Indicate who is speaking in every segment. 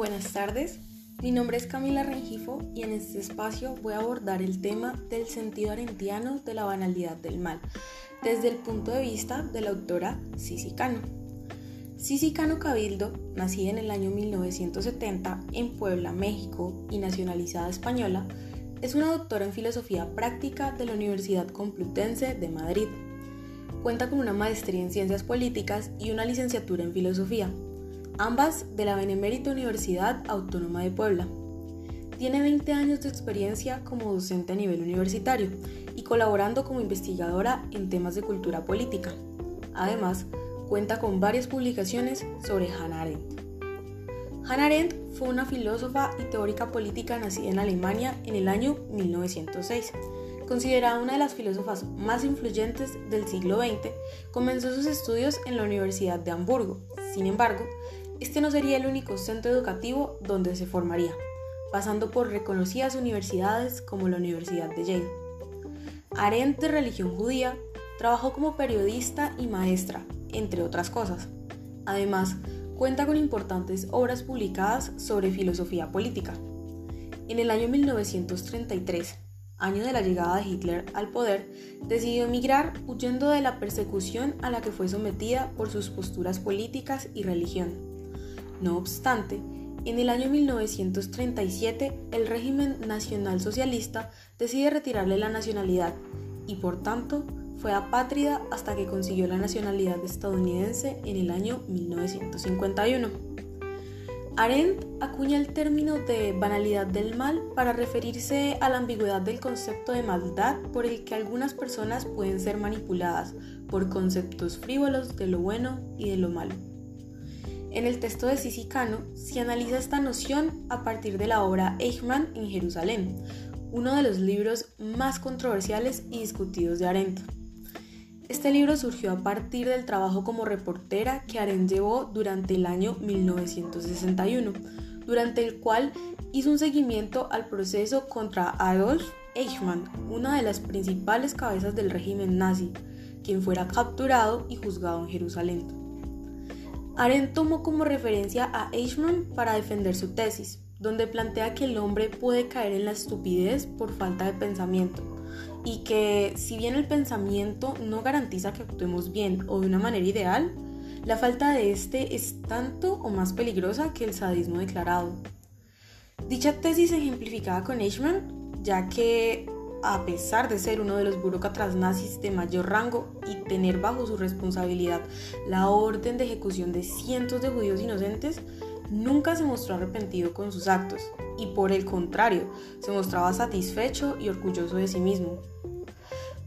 Speaker 1: Buenas tardes, mi nombre es Camila Rengifo y en este espacio voy a abordar el tema del sentido arentiano de la banalidad del mal, desde el punto de vista de la autora Cici Cano. Cici Cano Cabildo, nacida en el año 1970 en Puebla, México y nacionalizada española, es una doctora en filosofía práctica de la Universidad Complutense de Madrid. Cuenta con una maestría en ciencias políticas y una licenciatura en filosofía, ambas de la Benemérita Universidad Autónoma de Puebla. Tiene 20 años de experiencia como docente a nivel universitario y colaborando como investigadora en temas de cultura política. Además, cuenta con varias publicaciones sobre Hannah Arendt. Hannah Arendt fue una filósofa y teórica política nacida en Alemania en el año 1906. Considerada una de las filósofas más influyentes del siglo XX, comenzó sus estudios en la Universidad de Hamburgo. Sin embargo, este no sería el único centro educativo donde se formaría, pasando por reconocidas universidades como la Universidad de Yale. Arendt de religión judía, trabajó como periodista y maestra, entre otras cosas. Además, cuenta con importantes obras publicadas sobre filosofía política. En el año 1933, año de la llegada de Hitler al poder, decidió emigrar huyendo de la persecución a la que fue sometida por sus posturas políticas y religión. No obstante, en el año 1937 el régimen nacional socialista decide retirarle la nacionalidad y por tanto fue apátrida hasta que consiguió la nacionalidad estadounidense en el año 1951. Arendt acuña el término de banalidad del mal para referirse a la ambigüedad del concepto de maldad por el que algunas personas pueden ser manipuladas por conceptos frívolos de lo bueno y de lo malo. En el texto de Sisicano se analiza esta noción a partir de la obra Eichmann en Jerusalén, uno de los libros más controversiales y discutidos de Arendt. Este libro surgió a partir del trabajo como reportera que Arendt llevó durante el año 1961, durante el cual hizo un seguimiento al proceso contra Adolf Eichmann, una de las principales cabezas del régimen nazi, quien fuera capturado y juzgado en Jerusalén. Arendt tomó como referencia a Eichmann para defender su tesis, donde plantea que el hombre puede caer en la estupidez por falta de pensamiento y que si bien el pensamiento no garantiza que actuemos bien o de una manera ideal, la falta de este es tanto o más peligrosa que el sadismo declarado. Dicha tesis ejemplificada con Eichmann, ya que a pesar de ser uno de los burócratas nazis de mayor rango y tener bajo su responsabilidad la orden de ejecución de cientos de judíos inocentes, nunca se mostró arrepentido con sus actos y por el contrario, se mostraba satisfecho y orgulloso de sí mismo.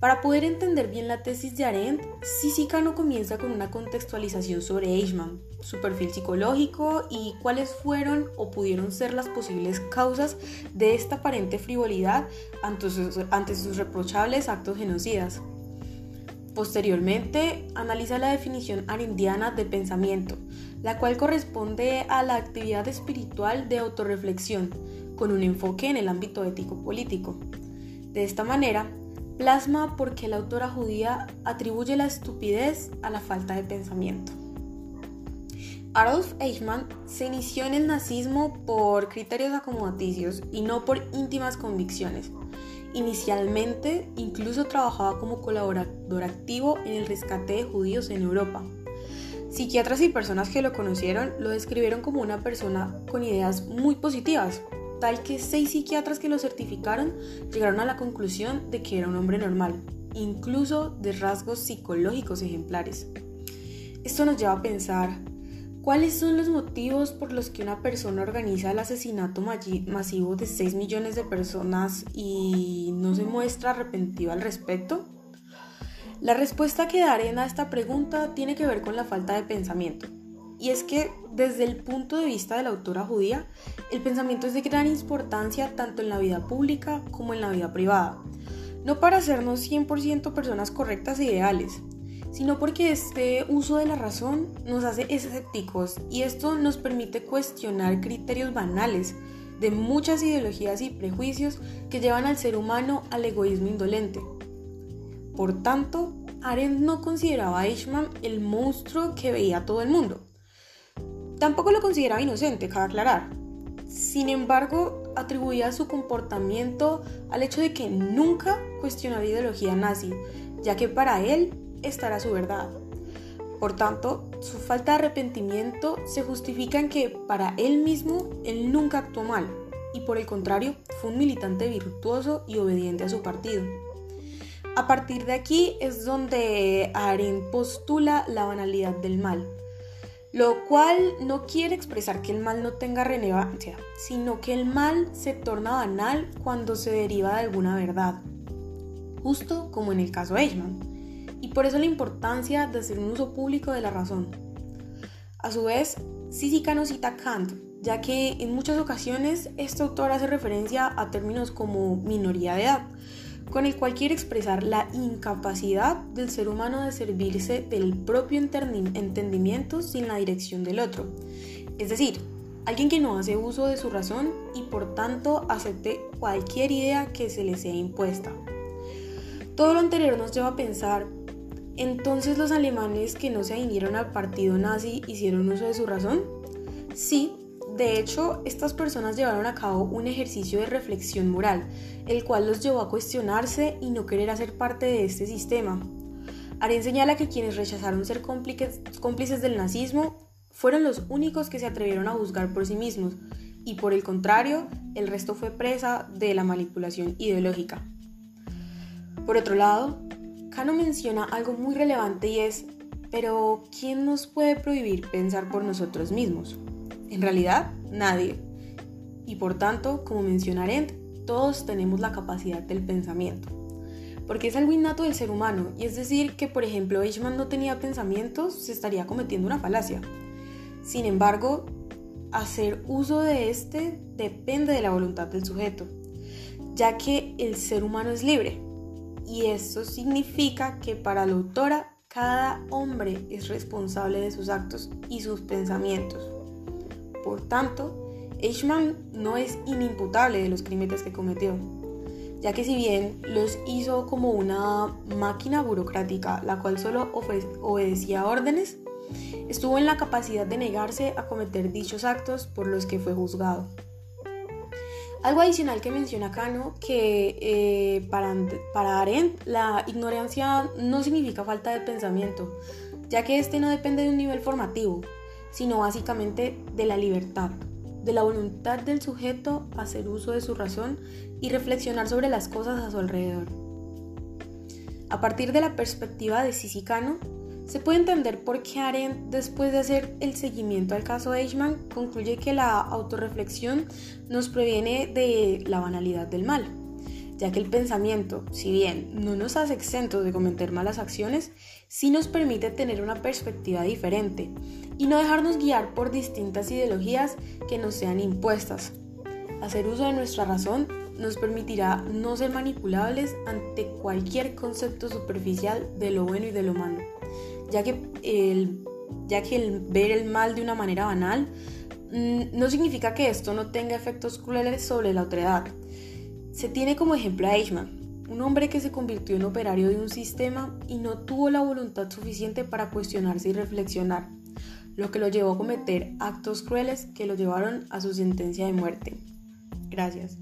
Speaker 1: Para poder entender bien la tesis de Arendt, Sisicano comienza con una contextualización sobre Eichmann, su perfil psicológico y cuáles fueron o pudieron ser las posibles causas de esta aparente frivolidad ante sus, ante sus reprochables actos genocidas. Posteriormente, analiza la definición arendiana de pensamiento, la cual corresponde a la actividad espiritual de autorreflexión, con un enfoque en el ámbito ético-político. De esta manera, plasma porque la autora judía atribuye la estupidez a la falta de pensamiento. Adolf Eichmann se inició en el nazismo por criterios acomodaticios y no por íntimas convicciones. Inicialmente incluso trabajaba como colaborador activo en el rescate de judíos en Europa. Psiquiatras y personas que lo conocieron lo describieron como una persona con ideas muy positivas, tal que seis psiquiatras que lo certificaron llegaron a la conclusión de que era un hombre normal, incluso de rasgos psicológicos ejemplares. Esto nos lleva a pensar, ¿cuáles son los motivos por los que una persona organiza el asesinato masivo de 6 millones de personas y no se muestra arrepentido al respecto? La respuesta que daré a esta pregunta tiene que ver con la falta de pensamiento. Y es que desde el punto de vista de la autora judía, el pensamiento es de gran importancia tanto en la vida pública como en la vida privada. No para hacernos 100% personas correctas e ideales, sino porque este uso de la razón nos hace escépticos y esto nos permite cuestionar criterios banales de muchas ideologías y prejuicios que llevan al ser humano al egoísmo indolente. Por tanto, Arendt no consideraba a Eichmann el monstruo que veía todo el mundo, Tampoco lo consideraba inocente, cabe aclarar, Sin embargo, atribuía su comportamiento al hecho de que nunca cuestionó la ideología nazi, ya que para él esta era su verdad. Por tanto, su falta de arrepentimiento se justifica en que para él mismo él nunca actuó mal y por el contrario fue un militante virtuoso y obediente a su partido. A partir de aquí es donde Arendt postula la banalidad del mal, lo cual no quiere expresar que el mal no tenga relevancia, sino que el mal se torna banal cuando se deriva de alguna verdad, justo como en el caso Eichmann, y por eso la importancia de hacer un uso público de la razón. A su vez, Sisicano cita Kant, ya que en muchas ocasiones este autor hace referencia a términos como minoría de edad, con el cual quiere expresar la incapacidad del ser humano de servirse del propio entendimiento sin la dirección del otro. Es decir, alguien que no hace uso de su razón y por tanto acepte cualquier idea que se le sea impuesta. Todo lo anterior nos lleva a pensar, entonces los alemanes que no se vinieron al partido nazi hicieron uso de su razón? Sí, de hecho, estas personas llevaron a cabo un ejercicio de reflexión moral, el cual los llevó a cuestionarse y no querer hacer parte de este sistema. Aren señala que quienes rechazaron ser cómplices del nazismo fueron los únicos que se atrevieron a juzgar por sí mismos, y por el contrario, el resto fue presa de la manipulación ideológica. Por otro lado, Kano menciona algo muy relevante y es, pero ¿quién nos puede prohibir pensar por nosotros mismos? En realidad, nadie. Y por tanto, como menciona Arendt, todos tenemos la capacidad del pensamiento. Porque es algo innato del ser humano, y es decir, que por ejemplo Eichmann no tenía pensamientos, se estaría cometiendo una falacia. Sin embargo, hacer uso de este depende de la voluntad del sujeto, ya que el ser humano es libre. Y eso significa que para la autora, cada hombre es responsable de sus actos y sus pensamientos. Por tanto, Eichmann no es inimputable de los crímenes que cometió, ya que si bien los hizo como una máquina burocrática, la cual solo obedecía órdenes, estuvo en la capacidad de negarse a cometer dichos actos por los que fue juzgado. Algo adicional que menciona Cano, que eh, para, para Arendt la ignorancia no significa falta de pensamiento, ya que este no depende de un nivel formativo, sino básicamente de la libertad, de la voluntad del sujeto a hacer uso de su razón y reflexionar sobre las cosas a su alrededor. A partir de la perspectiva de Sisicano, se puede entender por qué Arendt, después de hacer el seguimiento al caso Eichmann, concluye que la autorreflexión nos previene de la banalidad del mal ya que el pensamiento, si bien no nos hace exentos de cometer malas acciones, sí nos permite tener una perspectiva diferente y no dejarnos guiar por distintas ideologías que nos sean impuestas. Hacer uso de nuestra razón nos permitirá no ser manipulables ante cualquier concepto superficial de lo bueno y de lo malo, ya que el, ya que el ver el mal de una manera banal mm, no significa que esto no tenga efectos crueles sobre la otredad, se tiene como ejemplo a Eichmann, un hombre que se convirtió en operario de un sistema y no tuvo la voluntad suficiente para cuestionarse y reflexionar, lo que lo llevó a cometer actos crueles que lo llevaron a su sentencia de muerte. Gracias.